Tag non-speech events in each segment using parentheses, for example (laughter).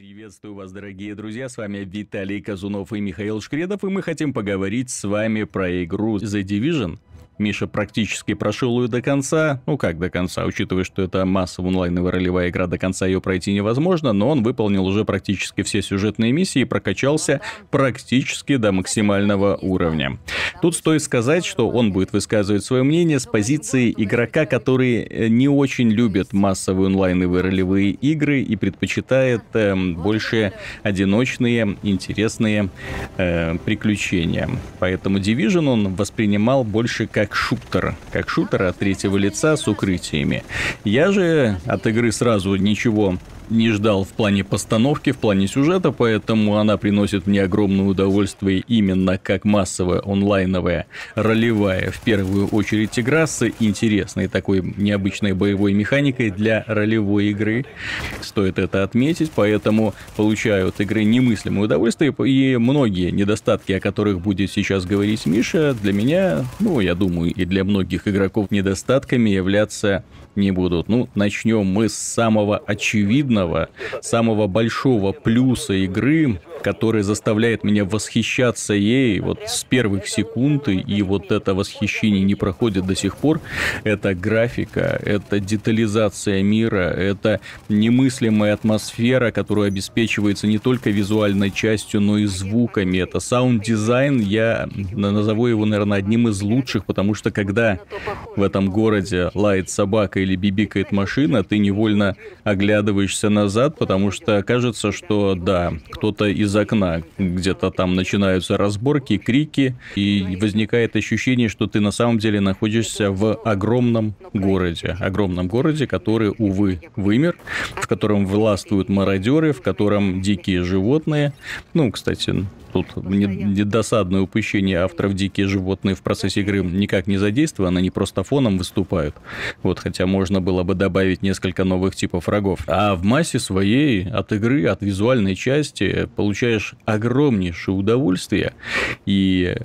Приветствую вас, дорогие друзья, с вами Виталий Казунов и Михаил Шкредов, и мы хотим поговорить с вами про игру The Division. Миша практически прошел ее до конца. Ну как до конца, учитывая, что это массовая онлайновая ролевая игра, до конца ее пройти невозможно, но он выполнил уже практически все сюжетные миссии и прокачался практически до максимального уровня. Тут стоит сказать, что он будет высказывать свое мнение с позиции игрока, который э, не очень любит массовые онлайновые ролевые игры и предпочитает э, больше одиночные, интересные э, приключения. Поэтому Division он воспринимал больше как как шутер, как шутер от третьего лица с укрытиями. Я же от игры сразу ничего не ждал в плане постановки, в плане сюжета, поэтому она приносит мне огромное удовольствие именно как массовая онлайновая ролевая, в первую очередь игра с интересной такой необычной боевой механикой для ролевой игры. Стоит это отметить, поэтому получаю от игры немыслимое удовольствие, и многие недостатки, о которых будет сейчас говорить Миша, для меня, ну, я думаю, и для многих игроков недостатками являться не будут. Ну, начнем мы с самого очевидного, самого большого плюса игры, который заставляет меня восхищаться ей вот с первых секунд, и вот это восхищение не проходит до сих пор. Это графика, это детализация мира, это немыслимая атмосфера, которая обеспечивается не только визуальной частью, но и звуками. Это саунд-дизайн, я назову его, наверное, одним из лучших, потому что когда в этом городе лает собака или бибикает машина, ты невольно оглядываешься назад, потому что кажется, что да, кто-то из из окна где-то там начинаются разборки, крики, и возникает ощущение, что ты на самом деле находишься в огромном городе. Огромном городе, который, увы, вымер, в котором властвуют мародеры, в котором дикие животные. Ну, кстати, Тут недосадное упущение авторов «Дикие животные» в процессе игры никак не задействованы, они просто фоном выступают. Вот, хотя можно было бы добавить несколько новых типов врагов. А в массе своей от игры, от визуальной части получаешь огромнейшее удовольствие. И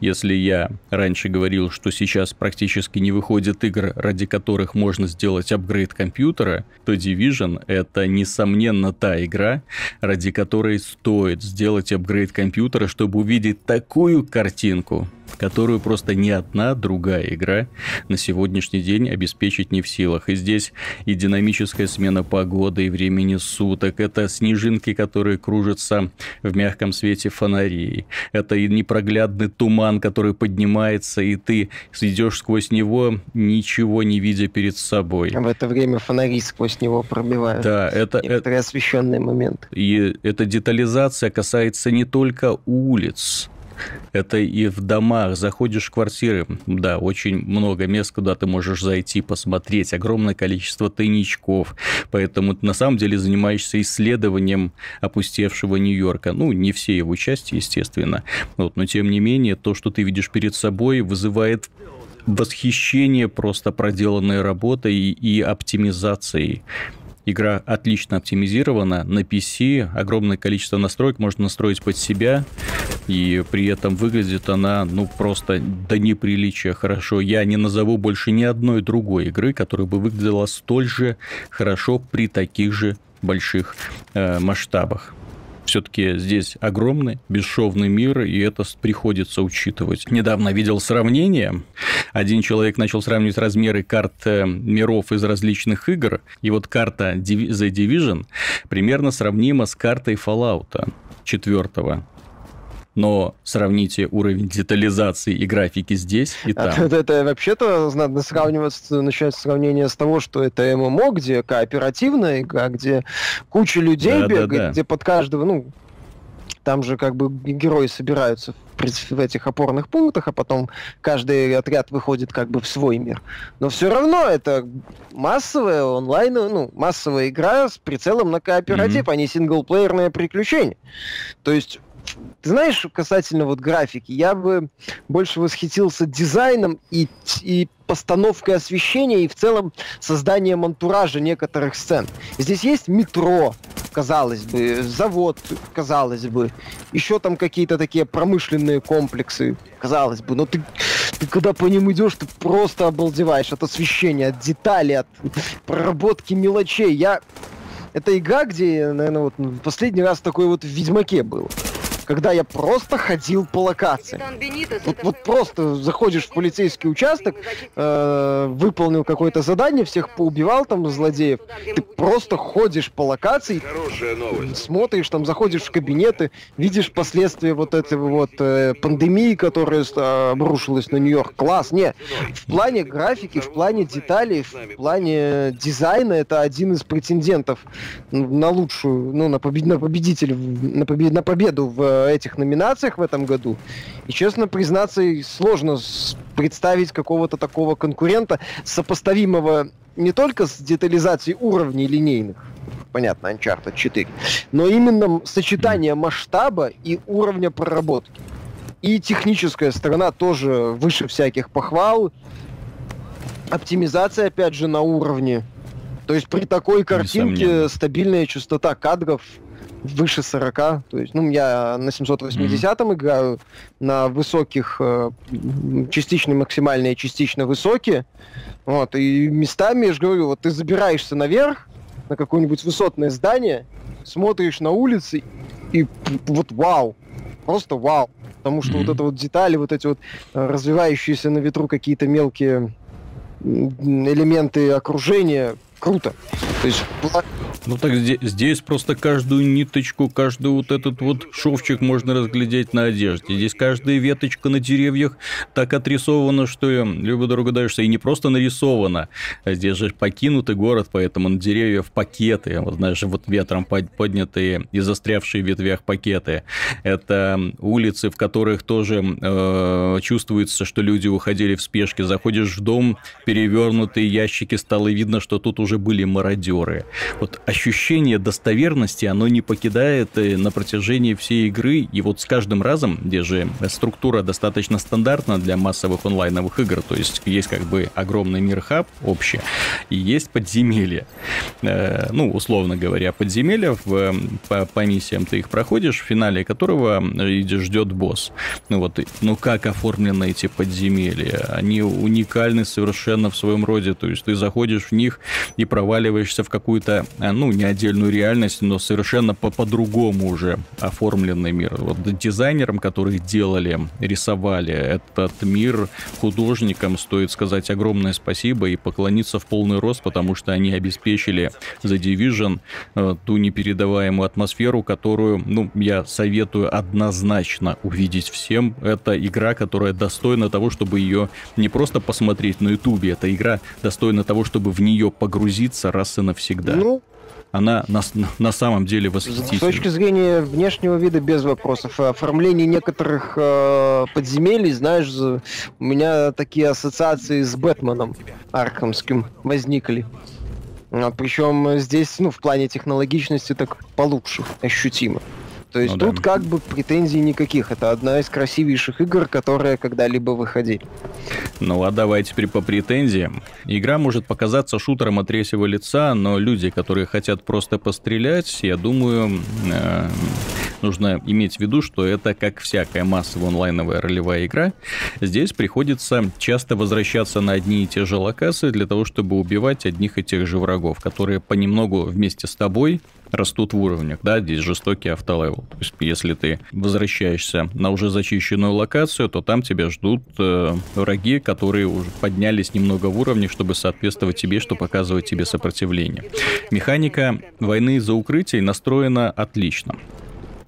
если я раньше говорил, что сейчас практически не выходит игр, ради которых можно сделать апгрейд компьютера, то Division — это, несомненно, та игра, ради которой стоит сделать апгрейд компьютера, чтобы увидеть такую картинку, которую просто ни одна другая игра на сегодняшний день обеспечить не в силах. И здесь и динамическая смена погоды, и времени суток, это снежинки, которые кружатся в мягком свете фонарей, это и непроглядный туман, который поднимается, и ты идешь сквозь него, ничего не видя перед собой. А в это время фонари сквозь него пробивают. Да, это... Некоторые это... освещенные моменты. И эта детализация касается не только улиц, это и в домах, заходишь в квартиры, да, очень много мест, куда ты можешь зайти, посмотреть, огромное количество тайничков, поэтому ты на самом деле занимаешься исследованием опустевшего Нью-Йорка, ну, не все его части, естественно, вот, но тем не менее, то, что ты видишь перед собой, вызывает восхищение просто проделанной работой и оптимизацией. Игра отлично оптимизирована. На PC, огромное количество настроек можно настроить под себя, и при этом выглядит она, ну, просто до неприличия хорошо. Я не назову больше ни одной другой игры, которая бы выглядела столь же хорошо при таких же больших э, масштабах все-таки здесь огромный, бесшовный мир, и это приходится учитывать. Недавно видел сравнение. Один человек начал сравнивать размеры карт э, миров из различных игр, и вот карта The Division примерно сравнима с картой Fallout 4 но сравните уровень детализации и графики здесь и а там. Это, это вообще-то надо сравнивать, начать сравнение с того, что это ММО, где кооперативная игра, где куча людей да, бегает, да, да. где под каждого, ну, там же как бы герои собираются в этих опорных пунктах, а потом каждый отряд выходит как бы в свой мир. Но все равно это массовая онлайн, ну, массовая игра с прицелом на кооператив, mm-hmm. а не синглплеерное приключение. То есть ты знаешь, касательно вот графики, я бы больше восхитился дизайном и, и постановкой освещения, и в целом созданием антуража некоторых сцен. Здесь есть метро, казалось бы, завод, казалось бы, еще там какие-то такие промышленные комплексы, казалось бы, но ты, ты когда по ним идешь, ты просто обалдеваешь от освещения, от деталей, от проработки мелочей. Я Это игра, где, наверное, вот последний раз такой вот в Ведьмаке был когда я просто ходил по локации. Вот, вот просто заходишь в полицейский участок, э, выполнил какое-то задание, всех поубивал там злодеев. Ты просто ходишь по локации, смотришь, там заходишь в кабинеты, видишь последствия вот этой вот э, пандемии, которая э, обрушилась на Нью-Йорк. Класс, не. В плане графики, в плане деталей, в плане дизайна это один из претендентов на лучшую, ну, на, побед, на победителя, на, побед, на победу в этих номинациях в этом году. И, честно признаться, сложно представить какого-то такого конкурента, сопоставимого не только с детализацией уровней линейных, понятно, Uncharted 4, но именно сочетание масштаба и уровня проработки. И техническая сторона тоже выше всяких похвал. Оптимизация, опять же, на уровне. То есть при такой картинке стабильная частота кадров выше 40. То есть, ну, я на 780-м mm-hmm. играю, на высоких, э, частично максимальные, частично высокие. Вот, и местами, я же говорю, вот ты забираешься наверх, на какое-нибудь высотное здание, смотришь на улицы, и вот вау, просто вау. Потому что mm-hmm. вот это вот детали, вот эти вот э, развивающиеся на ветру какие-то мелкие элементы окружения, круто. То есть ну так здесь, здесь просто каждую ниточку, каждый вот этот вот шовчик можно разглядеть на одежде. Здесь каждая веточка на деревьях так отрисована, что любо дорого даешься. И не просто нарисована. А здесь же покинутый город, поэтому на деревьях пакеты. Вот знаешь, вот ветром поднятые и застрявшие в ветвях пакеты. Это улицы, в которых тоже э, чувствуется, что люди уходили в спешке. Заходишь в дом, перевернутые ящики, стало видно, что тут уже были мародеры. Вот ощущение достоверности, оно не покидает э, на протяжении всей игры. И вот с каждым разом, где же структура достаточно стандартна для массовых онлайновых игр, то есть есть как бы огромный мир хаб общий, и есть подземелье. Э, ну, условно говоря, подземелье в, по, по миссиям ты их проходишь, в финале которого ждет босс. Ну вот, ну как оформлены эти подземелья? Они уникальны совершенно в своем роде, то есть ты заходишь в них и проваливаешься в какую-то, э, ну, не отдельную реальность, но совершенно по- по-другому уже оформленный мир. Вот дизайнерам, которые делали, рисовали этот мир, художникам стоит сказать огромное спасибо и поклониться в полный рост, потому что они обеспечили The Division э, ту непередаваемую атмосферу, которую, ну, я советую однозначно увидеть всем. Это игра, которая достойна того, чтобы ее не просто посмотреть на ютубе, это игра достойна того, чтобы в нее погрузиться раз и навсегда. Ну, она на, на самом деле восхитительна. С точки зрения внешнего вида без вопросов. Оформление некоторых э, подземелий, знаешь, у меня такие ассоциации с Бэтменом Аркhamским возникли. А, причем здесь, ну, в плане технологичности так получше, ощутимо. То есть ну, тут да. как бы претензий никаких. Это одна из красивейших игр, которые когда-либо выходили. Ну а давай теперь по претензиям. Игра может показаться шутером от третьего лица, но люди, которые хотят просто пострелять, я думаю, э, нужно иметь в виду, что это как всякая массовая онлайновая ролевая игра. Здесь приходится часто возвращаться на одни и те же локации для того, чтобы убивать одних и тех же врагов, которые понемногу вместе с тобой растут в уровнях, да, здесь жестокий автолевел. То есть, если ты возвращаешься на уже зачищенную локацию, то там тебя ждут э, враги, которые уже поднялись немного в уровне, чтобы соответствовать тебе, что показывать тебе сопротивление. Механика войны за укрытие настроена отлично.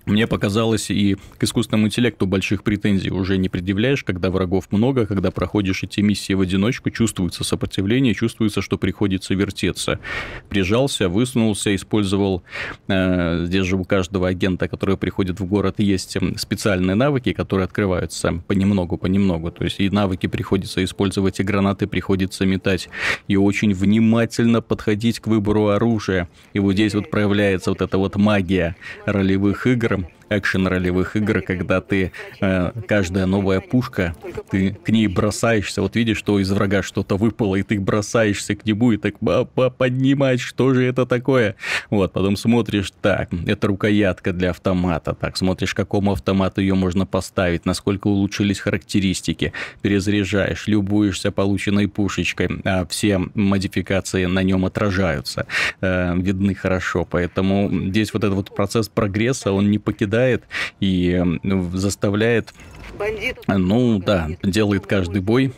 Мне показалось, и к искусственному интеллекту больших претензий уже не предъявляешь, когда врагов много, когда проходишь эти миссии в одиночку, чувствуется сопротивление, чувствуется, что приходится вертеться. Прижался, высунулся, использовал... Э, здесь же у каждого агента, который приходит в город, есть эм, специальные навыки, которые открываются понемногу-понемногу. То есть и навыки приходится использовать, и гранаты приходится метать, и очень внимательно подходить к выбору оружия. И вот здесь вот проявляется вот эта вот магия ролевых игр, экшен-ролевых игр, когда ты э, каждая новая пушка, ты к ней бросаешься, вот видишь, что из врага что-то выпало, и ты бросаешься к нему и так поднимать, что же это такое? Вот, потом смотришь, так, это рукоятка для автомата, так, смотришь, к какому автомату ее можно поставить, насколько улучшились характеристики, перезаряжаешь, любуешься полученной пушечкой, а все модификации на нем отражаются, э, видны хорошо, поэтому здесь вот этот вот процесс прогресса, он не покидает и заставляет ну да, делает каждый бой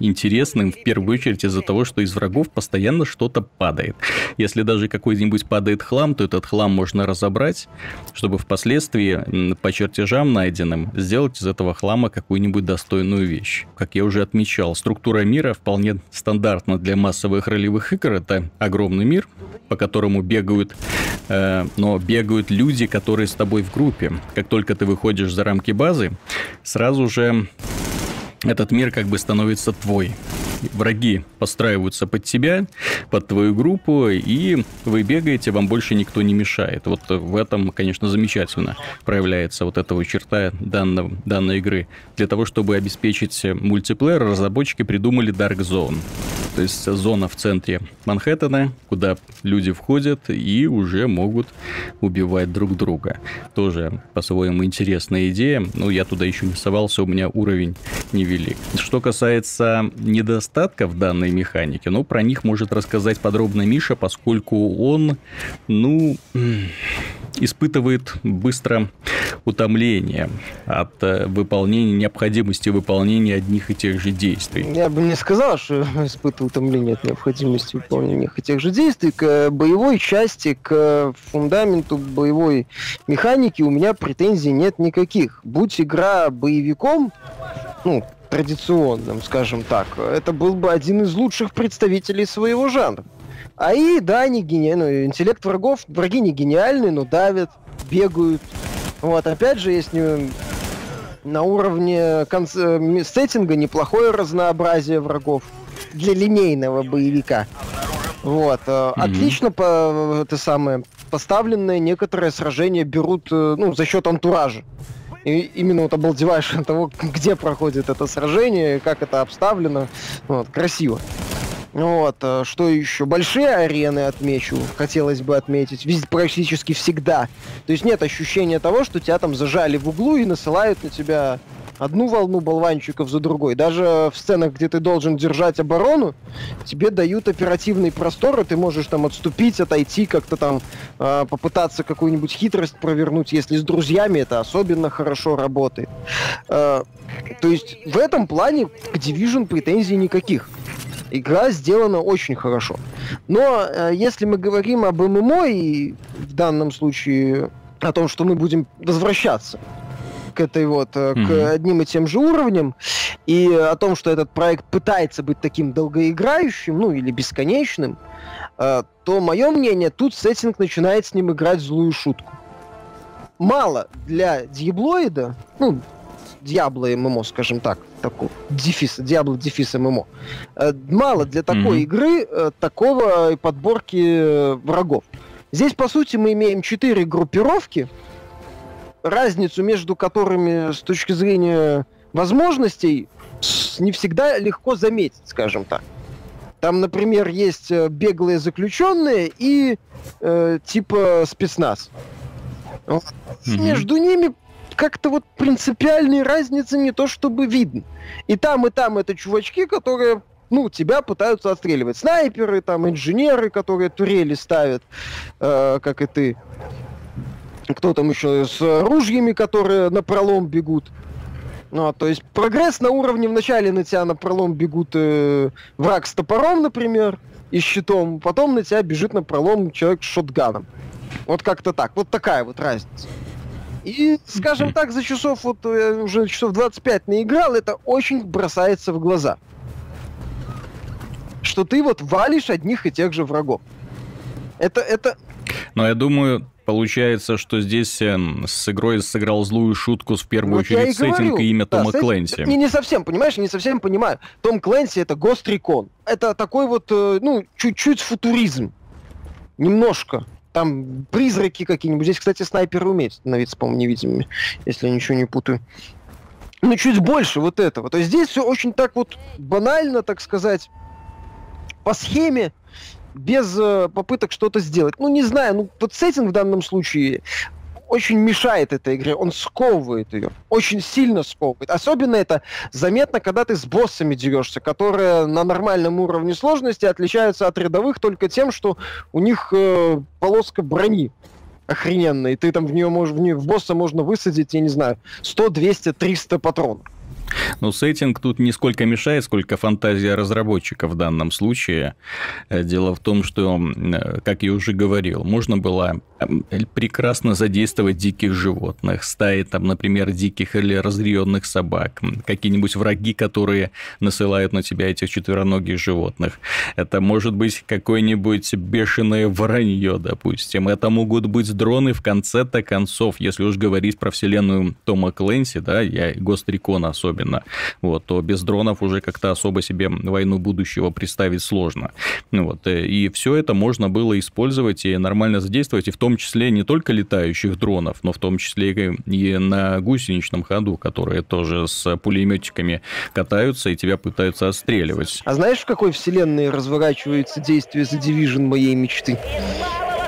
интересным, в первую очередь из-за того, что из врагов постоянно что-то падает. Если даже какой-нибудь падает хлам, то этот хлам можно разобрать, чтобы впоследствии по чертежам найденным сделать из этого хлама какую-нибудь достойную вещь. Как я уже отмечал, структура мира вполне стандартна для массовых ролевых игр. Это огромный мир, по которому бегают, э, но бегают люди, которые с тобой в группе. Как только ты выходишь за рамки базы, сразу же этот мир как бы становится твой. Враги подстраиваются под тебя, под твою группу, и вы бегаете, вам больше никто не мешает. Вот в этом, конечно, замечательно проявляется вот эта вот черта данного, данной игры. Для того, чтобы обеспечить мультиплеер, разработчики придумали Dark Zone. То есть зона в центре Манхэттена, куда люди входят и уже могут убивать друг друга. Тоже по-своему интересная идея. Но я туда еще не совался, у меня уровень невелик. Что касается недостатков данной механики, ну, про них может рассказать подробно Миша, поскольку он, ну, испытывает быстро утомление от э, выполнения, необходимости выполнения одних и тех же действий. Я бы не сказал, что испытываю утомление от необходимости выполнения тех же действий. К боевой части, к фундаменту боевой механики у меня претензий нет никаких. Будь игра боевиком, ну, традиционным, скажем так, это был бы один из лучших представителей своего жанра. А и, да, не гени... ну, интеллект врагов, враги не гениальны, но давят, бегают. Вот, опять же, есть не... на уровне конц... Э, сеттинга неплохое разнообразие врагов для линейного боевика. Вот, mm-hmm. отлично по, это самое, поставленные некоторые сражения берут, э, ну, за счет антуража. И именно вот обалдеваешь от того, (laughs) где проходит это сражение, как это обставлено. Вот, красиво. Вот, э, что еще? Большие арены отмечу, хотелось бы отметить, везде, практически всегда. То есть нет ощущения того, что тебя там зажали в углу и насылают на тебя одну волну болванчиков за другой. Даже в сценах, где ты должен держать оборону, тебе дают оперативный простор, и ты можешь там отступить, отойти, как-то там э, попытаться какую-нибудь хитрость провернуть. Если с друзьями это особенно хорошо работает. Э, то есть в этом плане к Division претензий никаких игра сделана очень хорошо. Но э, если мы говорим об ММО и в данном случае о том, что мы будем возвращаться к этой вот, mm-hmm. к одним и тем же уровням, и о том, что этот проект пытается быть таким долгоиграющим, ну или бесконечным, э, то мое мнение, тут сеттинг начинает с ним играть злую шутку. Мало для диаблоида, ну, Diablo ММО, скажем так, такого дефис, Diablo дефис ММО. Э, мало для такой mm-hmm. игры э, такого подборки э, врагов. Здесь, по сути, мы имеем четыре группировки, разницу между которыми с точки зрения возможностей не всегда легко заметить, скажем так. Там, например, есть беглые заключенные и э, типа спецназ. Mm-hmm. Между ними как-то вот принципиальной разницы не то чтобы видно. И там, и там это чувачки, которые ну, тебя пытаются отстреливать. Снайперы, там, инженеры, которые турели ставят, э, как и ты. Кто там еще с ружьями, которые на пролом бегут. Ну, а, то есть прогресс на уровне вначале на тебя на пролом бегут э, враг с топором, например, и щитом, потом на тебя бежит на пролом человек с шотганом. Вот как-то так. Вот такая вот разница. И, скажем так, за часов, вот я уже часов 25 наиграл, это очень бросается в глаза. Что ты вот валишь одних и тех же врагов. Это, это... Но я думаю, Получается, что здесь эм, с игрой сыграл злую шутку в первую вот очередь сеттинг говорю. и имя да, Тома сеттинг... Клэнси. Не, не совсем, понимаешь, не совсем понимаю. Том Клэнси это Гострикон. Это такой вот, э, ну, чуть-чуть футуризм. Немножко там призраки какие-нибудь. Здесь, кстати, снайперы умеют становиться, по-моему, невидимыми, если я ничего не путаю. Ну, чуть больше вот этого. То есть здесь все очень так вот банально, так сказать, по схеме, без э, попыток что-то сделать. Ну, не знаю, ну, вот сеттинг в данном случае очень мешает этой игре, он сковывает ее, очень сильно сковывает. Особенно это заметно, когда ты с боссами дерешься, которые на нормальном уровне сложности отличаются от рядовых только тем, что у них э, полоска брони охрененная, и ты там в нее можешь, в, нее, в босса можно высадить, я не знаю, 100, 200, 300 патронов. Но сеттинг тут не сколько мешает, сколько фантазия разработчика в данном случае. Э, дело в том, что, э, как я уже говорил, можно было прекрасно задействовать диких животных, стаи там, например, диких или разъяренных собак, какие-нибудь враги, которые насылают на тебя этих четвероногих животных. Это может быть какое-нибудь бешеное воронье, допустим. Это могут быть дроны в конце-то концов, если уж говорить про вселенную Тома Клэнси, да, я Гострикона особенно особенно, вот, то без дронов уже как-то особо себе войну будущего представить сложно. Вот, э, и все это можно было использовать и нормально задействовать, и в том числе не только летающих дронов, но в том числе и на гусеничном ходу, которые тоже с пулеметчиками катаются и тебя пытаются отстреливать. А знаешь, в какой вселенной разворачивается действие The Division моей мечты?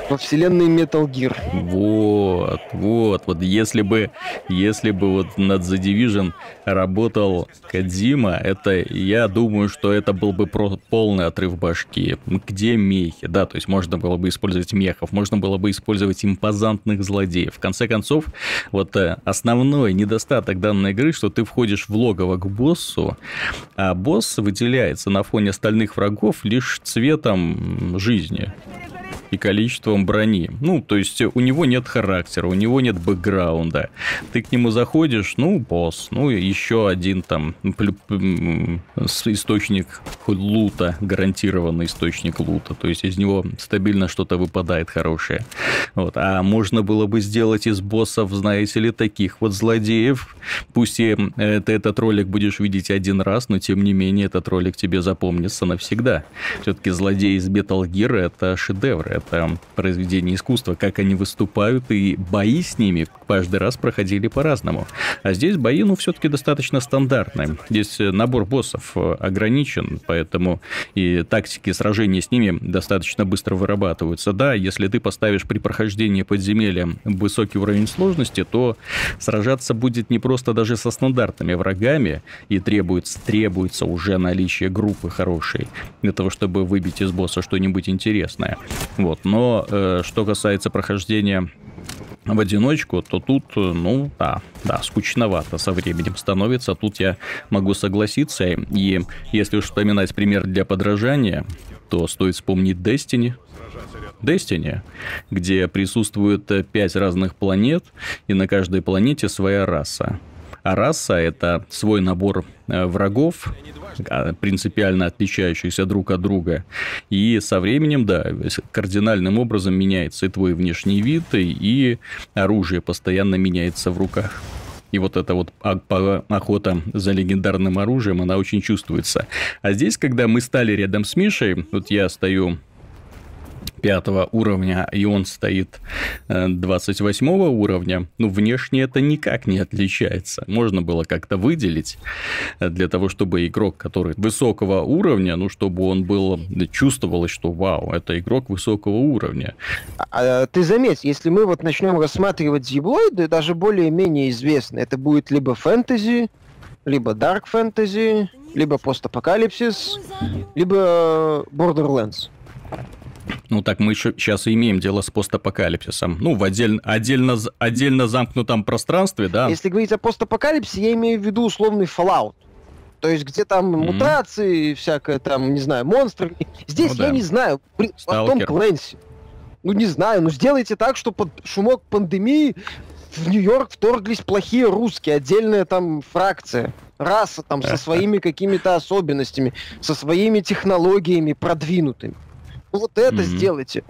Во вселенной Metal Gear. Вот, вот, вот если бы, если бы вот над The Division работал Кадзима, это, я думаю, что это был бы про полный отрыв башки. Где мехи? Да, то есть можно было бы использовать мехов, можно было бы использовать импозантных злодеев. В конце концов, вот э, основной недостаток данной игры, что ты входишь в логово к боссу, а босс выделяется на фоне остальных врагов лишь цветом жизни и количеством брони. Ну, то есть у него нет характера, у него нет бэкграунда. Ты к нему заходишь, ну, босс, ну, еще один там источник лута, гарантированный источник лута. То есть из него стабильно что-то выпадает хорошее. Вот. А можно было бы сделать из боссов, знаете ли, таких вот злодеев. Пусть и ты этот ролик будешь видеть один раз, но тем не менее этот ролик тебе запомнится навсегда. Все-таки злодеи из Metal Gear это шедевры это произведение искусства, как они выступают, и бои с ними каждый раз проходили по-разному. А здесь бои, ну, все-таки достаточно стандартные. Здесь набор боссов ограничен, поэтому и тактики сражения с ними достаточно быстро вырабатываются. Да, если ты поставишь при прохождении подземелья высокий уровень сложности, то сражаться будет не просто даже со стандартными врагами, и требуется, требуется уже наличие группы хорошей для того, чтобы выбить из босса что-нибудь интересное. Вот. Но э, что касается прохождения в одиночку, то тут, э, ну, да, да, скучновато со временем становится. Тут я могу согласиться. И если уж вспоминать пример для подражания, то стоит вспомнить Destiny, Destiny, где присутствует э, пять разных планет, и на каждой планете своя раса. А раса — это свой набор э, врагов, а, принципиально отличающихся друг от друга. И со временем, да, кардинальным образом меняется и твой внешний вид, и оружие постоянно меняется в руках. И вот эта вот охота за легендарным оружием, она очень чувствуется. А здесь, когда мы стали рядом с Мишей, вот я стою пятого уровня, и он стоит 28 э, уровня, ну, внешне это никак не отличается. Можно было как-то выделить э, для того, чтобы игрок, который высокого уровня, ну, чтобы он был, чувствовалось, что вау, это игрок высокого уровня. А, а ты заметь, если мы вот начнем рассматривать зиблоиды, даже более-менее известные, это будет либо фэнтези, либо дарк фэнтези, либо постапокалипсис, либо Borderlands. Ну так мы еще сейчас и имеем дело с постапокалипсисом. Ну, в отдель, отдельно, отдельно замкнутом пространстве, да. Если говорить о постапокалипсисе, я имею в виду условный Fallout. То есть, где там mm-hmm. мутации, всякое там, не знаю, монстры. Здесь ну, я не знаю, при... о Том Клэнси. Ну, не знаю, ну сделайте так, что под шумок пандемии в Нью-Йорк вторглись плохие русские, отдельная там фракция, раса там со (laughs) своими какими-то особенностями, со своими технологиями продвинутыми. Вот это mm-hmm. сделайте.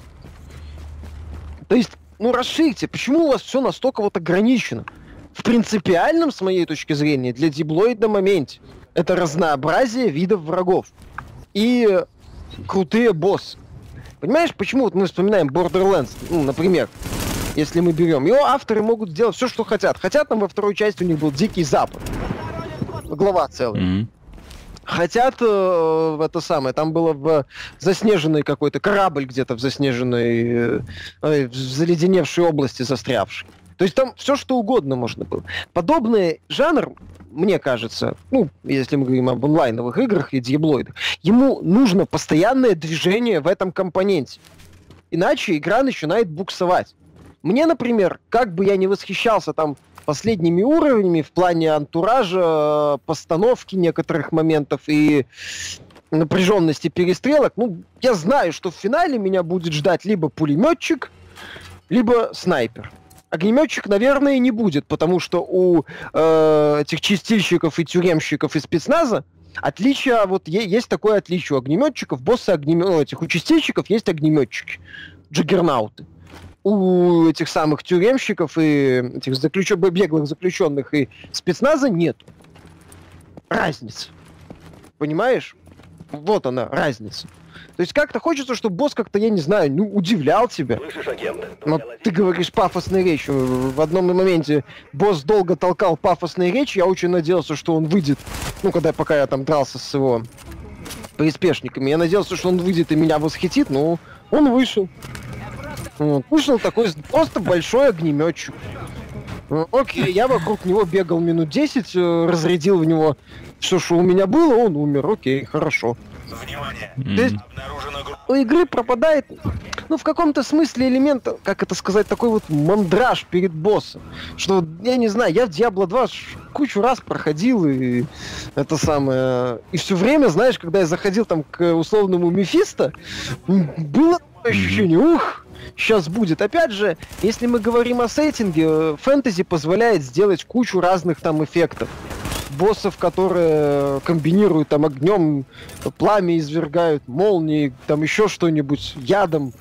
То есть, ну расширьте. Почему у вас все настолько вот ограничено? В принципиальном, с моей точки зрения, для диблоида моменте это разнообразие видов врагов и крутые боссы. Понимаешь, почему вот мы вспоминаем Borderlands, ну, например, если мы берем. Его авторы могут сделать все, что хотят. Хотят там во второй части у них был Дикий Запад. Глава целая. Mm-hmm. Хотят э, это самое, там было в заснеженный какой-то корабль где-то в заснеженной, э, в заледеневшей области застрявший. То есть там все что угодно можно было. Подобный жанр, мне кажется, ну, если мы говорим об онлайновых играх и диаблоидах, ему нужно постоянное движение в этом компоненте. Иначе игра начинает буксовать. Мне, например, как бы я не восхищался там последними уровнями в плане антуража, постановки некоторых моментов и напряженности перестрелок, ну, я знаю, что в финале меня будет ждать либо пулеметчик, либо снайпер. Огнеметчик, наверное, не будет, потому что у э, этих чистильщиков и тюремщиков и спецназа отличие, вот есть такое отличие. У огнеметчиков, боссы огнемет, у чистильщиков есть огнеметчики, джаггернауты у этих самых тюремщиков и этих заключ... беглых заключенных и спецназа нет разницы. Понимаешь? Вот она, разница. То есть как-то хочется, чтобы босс как-то, я не знаю, ну, удивлял тебя. Слышишь, агент? Но ты говоришь пафосной речью. В одном моменте босс долго толкал пафосной речи, я очень надеялся, что он выйдет, ну, когда пока я там дрался с его приспешниками, я надеялся, что он выйдет и меня восхитит, но он вышел. Вот. Вышел такой просто большой огнеметчик. Окей, я вокруг него бегал минут 10, э, разрядил в него все, что у меня было, он умер. Окей, хорошо. Внимание! Mm. То есть у игры пропадает, ну, в каком-то смысле элемент, как это сказать, такой вот мандраж перед боссом. Что, я не знаю, я в Diablo 2 кучу раз проходил, и это самое... И все время, знаешь, когда я заходил там к условному Мефисто, было ощущение, ух, сейчас будет. Опять же, если мы говорим о сеттинге, э, фэнтези позволяет сделать кучу разных там эффектов. Боссов, которые комбинируют там огнем, пламя извергают, молнии, там еще что-нибудь, ядом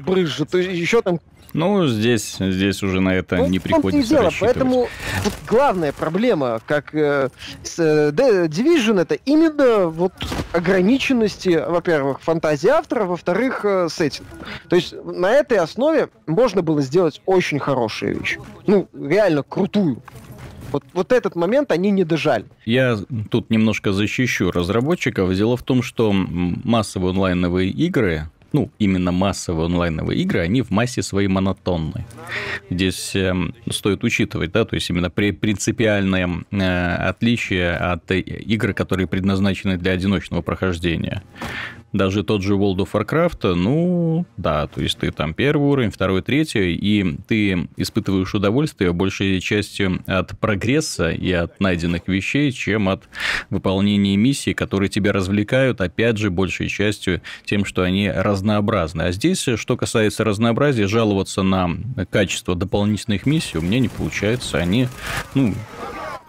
брызжет, то еще там ну, здесь, здесь уже на это ну, не приходится дело, Поэтому вот главная проблема, как э, с э, Division, это именно вот ограниченности, во-первых, фантазии автора, во-вторых, э, сеттинг. То есть на этой основе можно было сделать очень хорошую вещь. Ну, реально крутую. Вот, вот этот момент они не дожали. Я тут немножко защищу разработчиков. Дело в том, что массовые онлайновые игры, ну, именно массовые онлайновые игры, они в массе своей монотонны. Здесь э, стоит учитывать, да, то есть именно при, принципиальное э, отличие от игр, которые предназначены для одиночного прохождения даже тот же World of Warcraft, ну, да, то есть ты там первый уровень, второй, третий, и ты испытываешь удовольствие большей частью от прогресса и от найденных вещей, чем от выполнения миссий, которые тебя развлекают, опять же, большей частью тем, что они разнообразны. А здесь, что касается разнообразия, жаловаться на качество дополнительных миссий у меня не получается. Они, ну,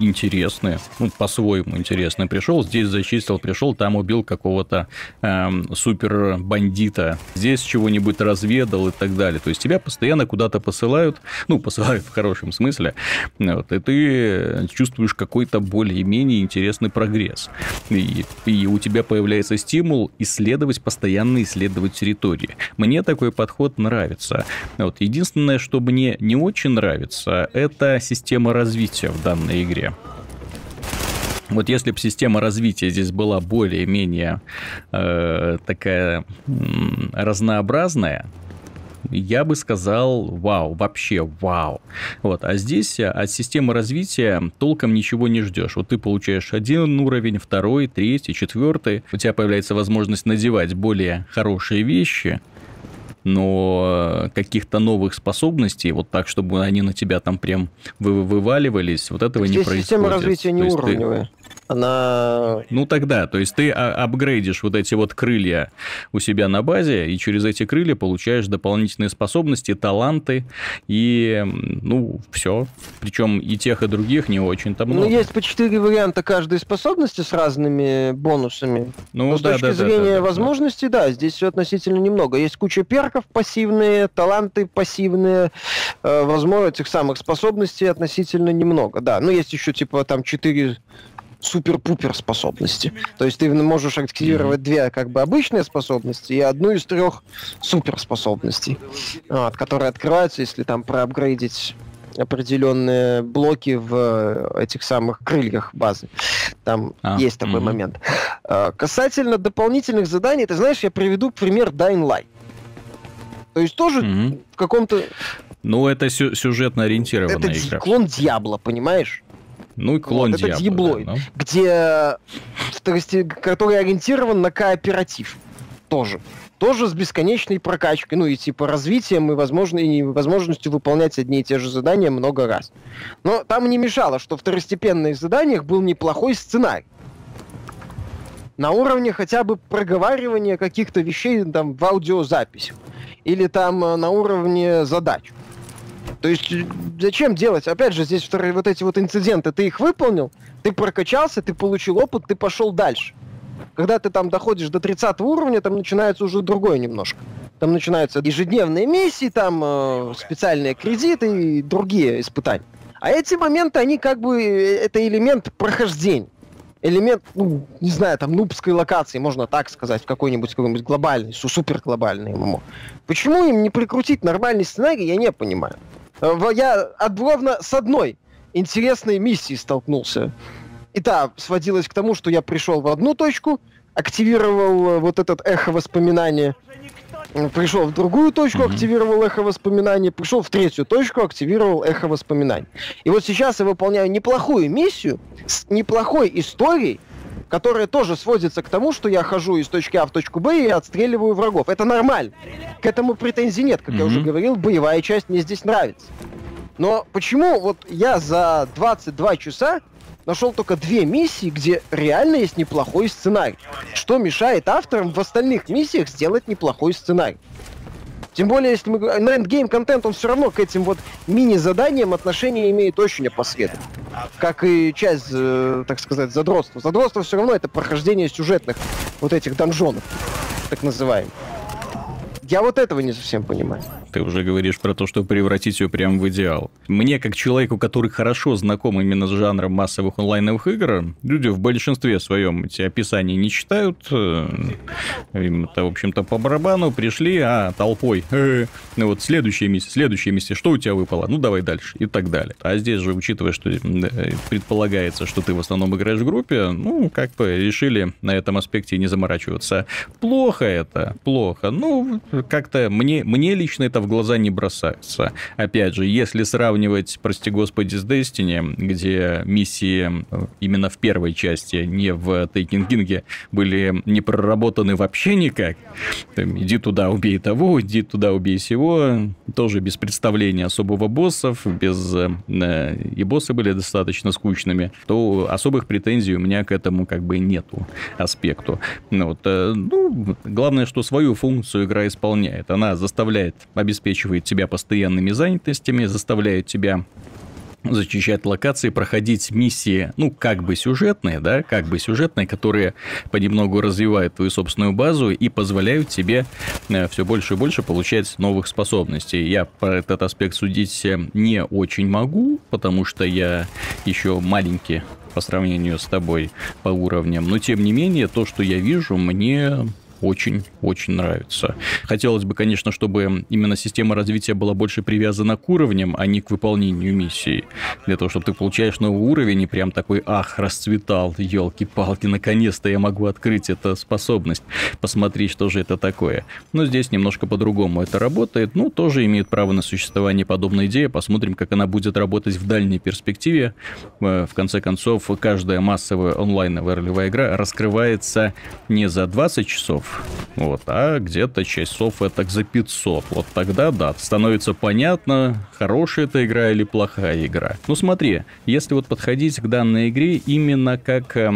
интересные, ну, по-своему интересные. Пришел, здесь зачистил, пришел, там убил какого-то э, супер бандита, здесь чего-нибудь разведал и так далее. То есть тебя постоянно куда-то посылают, ну, посылают в хорошем смысле, вот, и ты чувствуешь какой-то более-менее интересный прогресс. И, и у тебя появляется стимул исследовать, постоянно исследовать территории. Мне такой подход нравится. Вот. Единственное, что мне не очень нравится, это система развития в данной игре. Вот если бы система развития здесь была более-менее э, такая э, разнообразная, я бы сказал, вау, вообще вау. Вот, а здесь от системы развития толком ничего не ждешь. Вот ты получаешь один уровень, второй, третий, четвертый. У тебя появляется возможность надевать более хорошие вещи, но каких-то новых способностей, вот так, чтобы они на тебя там прям вы вываливались, вот этого Здесь не происходит. система развития не уровневая. Ты она... Ну тогда, то есть ты а, апгрейдишь вот эти вот крылья у себя на базе, и через эти крылья получаешь дополнительные способности, таланты, и, ну, все. Причем и тех, и других не очень-то ну, много. Ну, есть по четыре варианта каждой способности с разными бонусами. Ну, Но да, с точки да, зрения да, да, возможностей, да. да, здесь все относительно немного. Есть куча перков пассивные, таланты пассивные, э, возможно, этих самых способностей относительно немного, да. Ну, есть еще, типа, там, четыре супер-пупер способности. То есть ты можешь активировать mm-hmm. две как бы обычные способности и одну из трех суперспособностей, вот, которые открываются, если там проапгрейдить определенные блоки в э, этих самых крыльях базы. Там а, есть такой угу. момент. А, касательно дополнительных заданий, ты знаешь, я приведу пример Dying Light. То есть тоже угу. в каком-то... Ну, это сю- сюжетно ориентированная это игра. Это клон Дьябла, понимаешь? Ну и клон вот, Диабло. Это Дьяблой, да, ну. где... Вторости... который ориентирован на кооператив. Тоже тоже с бесконечной прокачкой, ну и типа развитием и, возможно, и возможностью выполнять одни и те же задания много раз. Но там не мешало, что в второстепенных заданиях был неплохой сценарий. На уровне хотя бы проговаривания каких-то вещей там в аудиозаписях. Или там э, на уровне задач. То есть э, зачем делать? Опять же, здесь вторые вот эти вот инциденты, ты их выполнил, ты прокачался, ты получил опыт, ты пошел дальше. Когда ты там доходишь до 30 уровня, там начинается уже другое немножко. Там начинаются ежедневные миссии, там э, специальные кредиты и другие испытания. А эти моменты, они как бы, э, это элемент прохождения. Элемент, ну, не знаю, там, нубской локации, можно так сказать, в какой-нибудь какой-нибудь глобальный, супер глобальный ММО. Почему им не прикрутить нормальный сценарий, я не понимаю. Я от, ровно с одной интересной миссией столкнулся и та сводилась к тому, что я пришел в одну точку, активировал э, вот этот эхо воспоминания, пришел в другую точку, mm-hmm. активировал эхо воспоминаний, пришел в третью точку, активировал эхо воспоминаний. И вот сейчас я выполняю неплохую миссию с неплохой историей, которая тоже сводится к тому, что я хожу из точки А в точку Б и отстреливаю врагов. Это нормально. К этому претензий нет, как mm-hmm. я уже говорил, боевая часть мне здесь нравится. Но почему вот я за 22 часа нашел только две миссии, где реально есть неплохой сценарий. Что мешает авторам в остальных миссиях сделать неплохой сценарий? Тем более, если мы говорим, эндгейм контент, он все равно к этим вот мини-заданиям отношение имеет очень опосредованно. Как и часть, э, так сказать, задротства. Задротство все равно это прохождение сюжетных вот этих донжонов, так называемых. Я вот этого не совсем понимаю. Ты уже говоришь про то, что превратить ее прямо в идеал. Мне, как человеку, который хорошо знаком именно с жанром массовых онлайновых игр, люди в большинстве своем эти описания не читают. Э, им это, в общем-то, по барабану пришли, а толпой. Э, ну вот следующая миссия, следующая миссия, что у тебя выпало? Ну давай дальше и так далее. А здесь же, учитывая, что предполагается, что ты в основном играешь в группе, ну, как бы решили на этом аспекте не заморачиваться. Плохо это, плохо. Ну, как-то мне, мне лично это в глаза не бросается. Опять же, если сравнивать, прости господи, с Destiny, где миссии э, именно в первой части, не в Taking King, были не проработаны вообще никак. Там, иди туда, убей того, иди туда, убей сего. Тоже без представления особого боссов, без... Э, и боссы были достаточно скучными, то особых претензий у меня к этому как бы нету аспекту. Ну, вот, э, ну, главное, что свою функцию игра исполняет. Она заставляет, обеспечивает тебя постоянными занятостями, заставляет тебя зачищать локации, проходить миссии, ну, как бы сюжетные, да, как бы сюжетные, которые понемногу развивают твою собственную базу и позволяют тебе э, все больше и больше получать новых способностей. Я про этот аспект судить э, не очень могу, потому что я еще маленький по сравнению с тобой по уровням, но тем не менее, то, что я вижу, мне очень-очень нравится. Хотелось бы, конечно, чтобы именно система развития была больше привязана к уровням, а не к выполнению миссии. Для того, чтобы ты получаешь новый уровень и прям такой, ах, расцветал, елки-палки, наконец-то я могу открыть эту способность, посмотреть, что же это такое. Но здесь немножко по-другому это работает, ну, тоже имеет право на существование подобная идея, посмотрим, как она будет работать в дальней перспективе. Э, в конце концов, каждая массовая онлайновая ролевая игра раскрывается не за 20 часов, вот, а где-то часов это за 500. Вот тогда, да, становится понятно, хорошая эта игра или плохая игра. Ну смотри, если вот подходить к данной игре именно как э,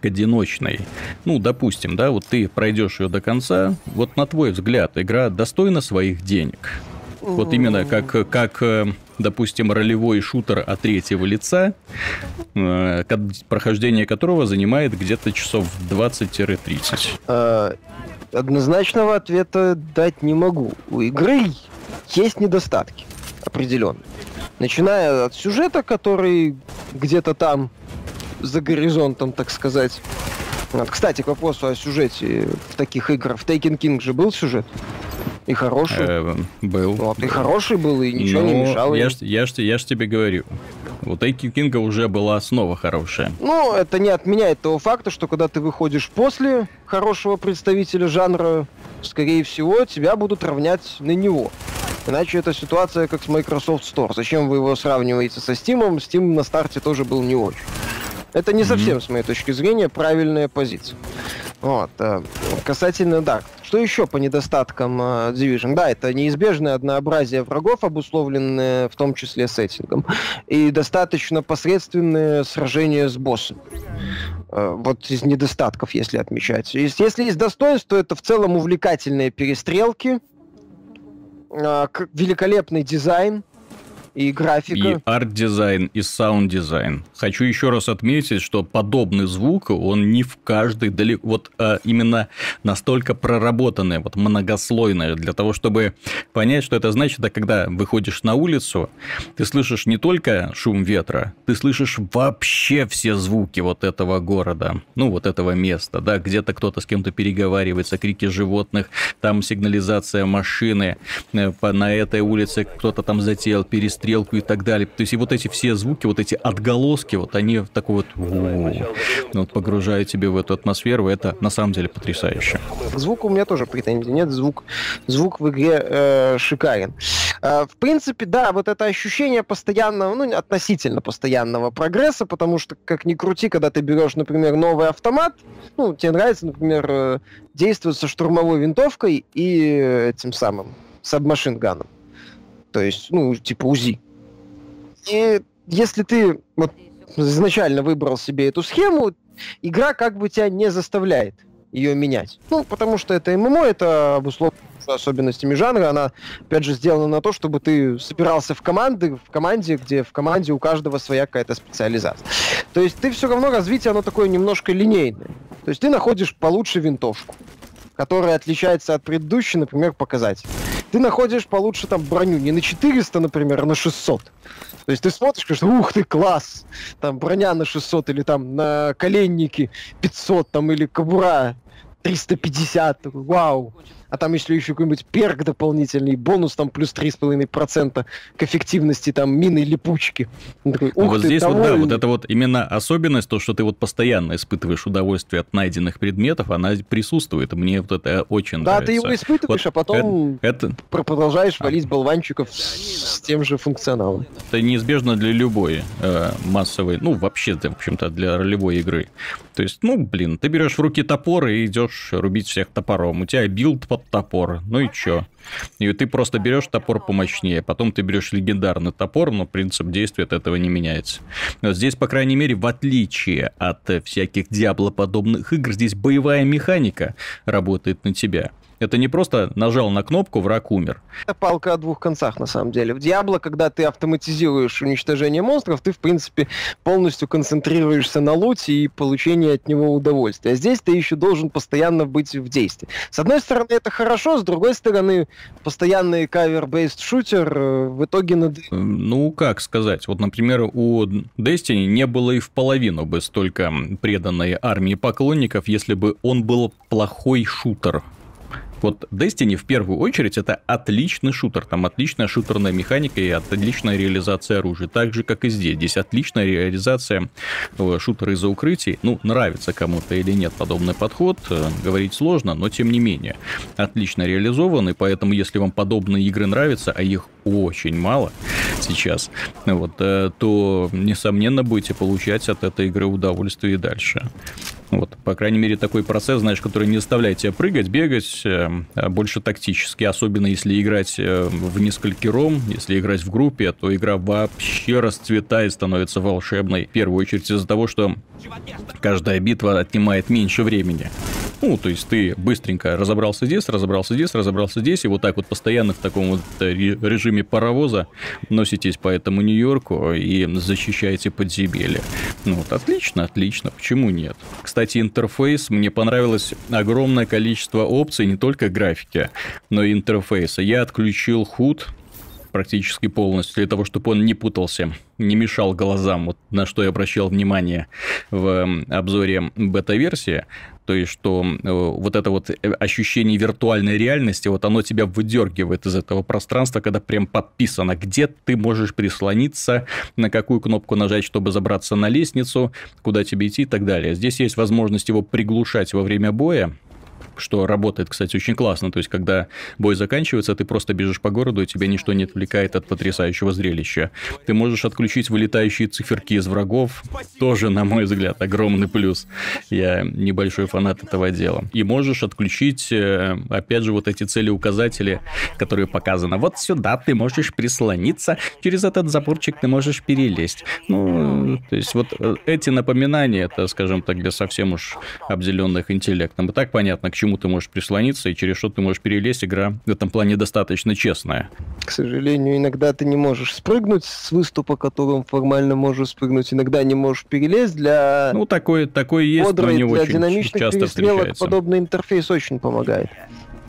к одиночной. Ну, допустим, да, вот ты пройдешь ее до конца, вот на твой взгляд, игра достойна своих денег? Вот именно как, как э, допустим, ролевой шутер от третьего лица, э, прохождение которого занимает где-то часов 20-30. А, однозначного ответа дать не могу. У игры есть недостатки определенные. Начиная от сюжета, который где-то там за горизонтом, так сказать. Вот. Кстати, к вопросу о сюжете в таких играх. В Taken King же был сюжет? И хороший. Э, был. Вот, и хороший был, и ничего не ну, мешало. Я ж, я, ж, я ж тебе говорю. У Тейки Кинга уже была основа хорошая. Ну, это не отменяет того факта, что когда ты выходишь после хорошего представителя жанра, скорее всего, тебя будут равнять на него. Иначе это ситуация как с Microsoft Store. Зачем вы его сравниваете со Steam? Steam на старте тоже был не очень. Это не совсем, mm-hmm. с моей точки зрения, правильная позиция. Вот. Э, касательно, да, что еще по недостаткам uh, Division? Да, это неизбежное однообразие врагов, обусловленное в том числе сеттингом, и достаточно посредственные сражения с боссом. Uh, вот из недостатков, если отмечать. Если, есть достоинство, то это в целом увлекательные перестрелки, uh, великолепный дизайн, и графика. И арт-дизайн, и саунд-дизайн. Хочу еще раз отметить, что подобный звук, он не в каждой далеко... Вот а, именно настолько проработанный, вот многослойный, для того, чтобы понять, что это значит, это когда выходишь на улицу, ты слышишь не только шум ветра, ты слышишь вообще все звуки вот этого города, ну, вот этого места, да, где-то кто-то с кем-то переговаривается, крики животных, там сигнализация машины, э, на этой улице кто-то там затеял перестрелку, стрелку и так далее. То есть и вот эти все звуки, вот эти отголоски, вот они в такой вот, ну, вот погружают тебя в эту атмосферу, это на самом деле потрясающе. Звук у меня тоже претензий нет, звук, звук в игре э, шикарен. Э, в принципе, да, вот это ощущение постоянного, ну, относительно постоянного прогресса, потому что, как ни крути, когда ты берешь, например, новый автомат, ну, тебе нравится, например, э, действовать со штурмовой винтовкой и этим самым, сабмашинганом то есть, ну, типа УЗИ. И если ты вот изначально выбрал себе эту схему, игра как бы тебя не заставляет ее менять. Ну, потому что это ММО, это обусловлено особенностями жанра, она, опять же, сделана на то, чтобы ты собирался в команды, в команде, где в команде у каждого своя какая-то специализация. То есть ты все равно развитие, оно такое немножко линейное. То есть ты находишь получше винтовку, которая отличается от предыдущей, например, показатель ты находишь получше там броню не на 400, например, а на 600. То есть ты смотришь, конечно, ух ты, класс! Там броня на 600 или там на коленники 500 там или кобура 350. Вау! А там если еще какой-нибудь перк дополнительный, бонус там плюс 3,5% к эффективности там мины липучки. Такой, вот ты, здесь довольный. вот, да, вот это вот именно особенность, то, что ты вот постоянно испытываешь удовольствие от найденных предметов, она присутствует. Мне вот это очень да, нравится. Да, ты его испытываешь, вот а потом это, продолжаешь а. валить болванчиков с, тем же функционалом. Это неизбежно для любой э, массовой, ну, вообще, в общем-то, для ролевой игры. То есть, ну, блин, ты берешь в руки топор и идешь рубить всех топором. У тебя билд под топор. Ну и чё? И ты просто берешь топор помощнее, потом ты берешь легендарный топор, но принцип действия от этого не меняется. Здесь, по крайней мере, в отличие от всяких Диабло-подобных игр, здесь боевая механика работает на тебя. Это не просто нажал на кнопку, враг умер. Это палка о двух концах, на самом деле. В Диабло, когда ты автоматизируешь уничтожение монстров, ты, в принципе, полностью концентрируешься на луте и получении от него удовольствия. А здесь ты еще должен постоянно быть в действии. С одной стороны, это хорошо, с другой стороны, постоянный кавер-бейст шутер э, в итоге... Над... Ну, как сказать. Вот, например, у Destiny не было и в половину бы столько преданной армии поклонников, если бы он был плохой шутер. Вот Destiny в первую очередь это отличный шутер, там отличная шутерная механика и отличная реализация оружия, так же как и здесь. Здесь отличная реализация э, шутера из-за укрытий. Ну, нравится кому-то или нет подобный подход, э, говорить сложно, но тем не менее отлично реализован, и поэтому если вам подобные игры нравятся, а их очень мало сейчас, вот, э, то, несомненно, будете получать от этой игры удовольствие и дальше. Вот, по крайней мере, такой процесс, знаешь, который не заставляет тебя прыгать, бегать, э, а больше тактически, особенно если играть э, в несколькером, если играть в группе, то игра вообще расцветает, становится волшебной. В первую очередь из-за того, что каждая битва отнимает меньше времени. Ну, то есть ты быстренько разобрался здесь, разобрался здесь, разобрался здесь, и вот так вот постоянно в таком вот э, режиме паровоза носитесь по этому Нью-Йорку и защищаете подземелье. Ну вот, отлично, отлично, почему нет? Кстати, интерфейс, мне понравилось огромное количество опций, не только графики, но и интерфейса. Я отключил худ, практически полностью, для того, чтобы он не путался, не мешал глазам, вот на что я обращал внимание в обзоре бета-версии, то есть, что э, вот это вот э, ощущение виртуальной реальности, вот оно тебя выдергивает из этого пространства, когда прям подписано, где ты можешь прислониться, на какую кнопку нажать, чтобы забраться на лестницу, куда тебе идти и так далее. Здесь есть возможность его приглушать во время боя, что работает, кстати, очень классно. То есть, когда бой заканчивается, ты просто бежишь по городу, и тебя ничто не отвлекает от потрясающего зрелища. Ты можешь отключить вылетающие циферки из врагов, тоже, на мой взгляд, огромный плюс. Я небольшой фанат этого дела. И можешь отключить, э, опять же, вот эти цели-указатели, которые показаны. Вот сюда ты можешь прислониться, через этот заборчик ты можешь перелезть. Ну, то есть, вот э, эти напоминания, это, скажем так, для совсем уж обделенных интеллектом. И так понятно, к чему ты можешь прислониться и через что ты можешь перелезть. Игра в этом плане достаточно честная. К сожалению, иногда ты не можешь спрыгнуть с выступа, которым формально можешь спрыгнуть. Иногда не можешь перелезть для... Ну, такое, такое есть, бодрой, но не для очень динамичных часто встречается. подобный интерфейс очень помогает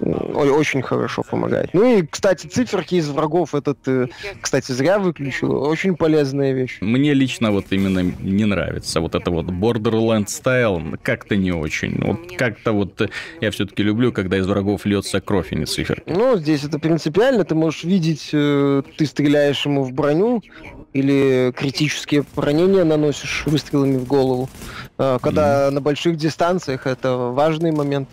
очень хорошо помогает. Ну и, кстати, циферки из врагов этот, э, кстати, зря выключил. Очень полезная вещь. Мне лично вот именно не нравится вот это вот Borderland стайл. Как-то не очень. Вот как-то вот э, я все-таки люблю, когда из врагов льется кровь, а не циферки. Ну, здесь это принципиально. Ты можешь видеть, э, ты стреляешь ему в броню, или критические ранения наносишь выстрелами в голову. Когда mm. на больших дистанциях это важный момент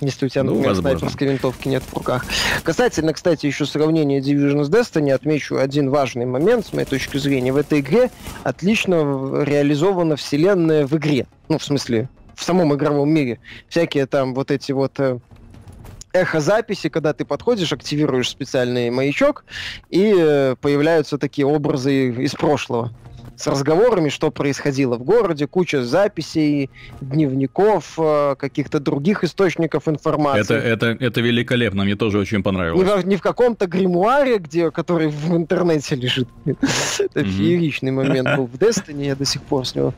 если у тебя, ну, например, возможно. снайперской винтовки нет в руках. Касательно, кстати, еще сравнения Division с Destiny, отмечу один важный момент, с моей точки зрения. В этой игре отлично реализована вселенная в игре. Ну, в смысле, в самом игровом мире. Всякие там вот эти вот э, эхо-записи, когда ты подходишь, активируешь специальный маячок, и э, появляются такие образы из прошлого с разговорами, что происходило в городе, куча записей, дневников, э, каких-то других источников информации. Это, это, это великолепно, мне тоже очень понравилось. Не в, не в каком-то гримуаре, где, который в интернете лежит. (laughs) Это фееричный момент был в Destiny, я до сих пор с него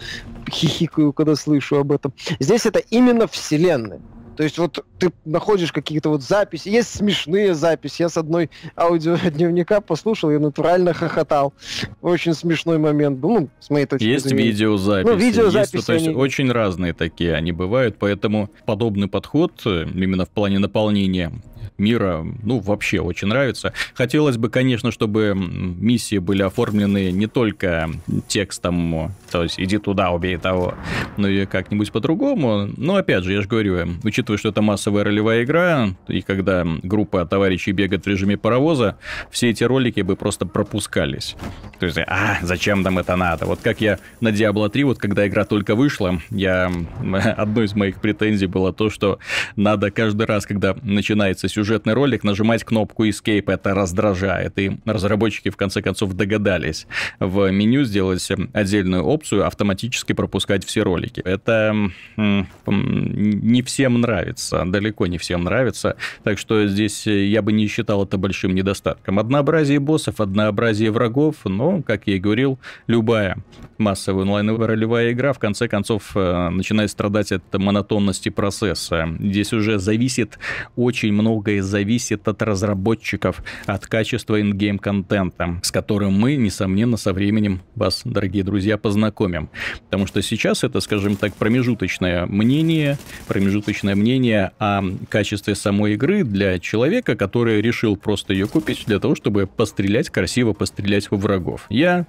хихикаю, когда слышу об этом. Здесь это именно вселенная. То есть вот ты находишь какие-то вот записи, есть смешные записи. Я с одной аудиодневника (laughs) послушал, я натурально хохотал. Очень смешной момент был, ну, с моей точки есть зрения. Видеозаписи, ну, видеозаписи. Есть, то есть они... очень разные такие они бывают, поэтому подобный подход э, именно в плане наполнения мира, ну, вообще очень нравится. Хотелось бы, конечно, чтобы миссии были оформлены не только текстом, то есть иди туда, убей того, но и как-нибудь по-другому. Но, опять же, я же говорю, учитывая, что это массовая ролевая игра, и когда группа товарищей бегает в режиме паровоза, все эти ролики бы просто пропускались. То есть, а, зачем нам это надо? Вот как я на Diablo 3, вот когда игра только вышла, я... (laughs) Одной из моих претензий было то, что надо каждый раз, когда начинается сюжет, сюжетный ролик, нажимать кнопку Escape, это раздражает. И разработчики в конце концов догадались в меню сделать отдельную опцию автоматически пропускать все ролики. Это не всем нравится, далеко не всем нравится. Так что здесь я бы не считал это большим недостатком. Однообразие боссов, однообразие врагов, но, как я и говорил, любая массовая онлайн-ролевая игра в конце концов э, начинает страдать от монотонности процесса. Здесь уже зависит очень многое зависит от разработчиков, от качества ингейм-контента, с которым мы, несомненно, со временем вас, дорогие друзья, познакомим. Потому что сейчас это, скажем так, промежуточное мнение, промежуточное мнение о качестве самой игры для человека, который решил просто ее купить для того, чтобы пострелять, красиво пострелять во врагов. Я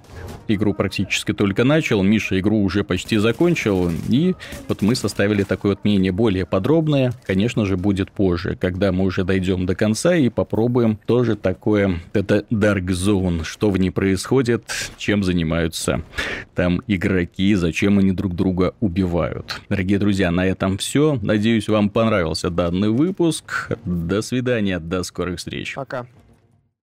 игру практически только начал, Миша игру уже почти закончил, и вот мы составили такое вот мнение более подробное, конечно же, будет позже, когда мы уже дойдем до конца и попробуем тоже такое, это Dark Zone, что в ней происходит, чем занимаются там игроки, зачем они друг друга убивают. Дорогие друзья, на этом все. Надеюсь, вам понравился данный выпуск. До свидания, до скорых встреч. Пока.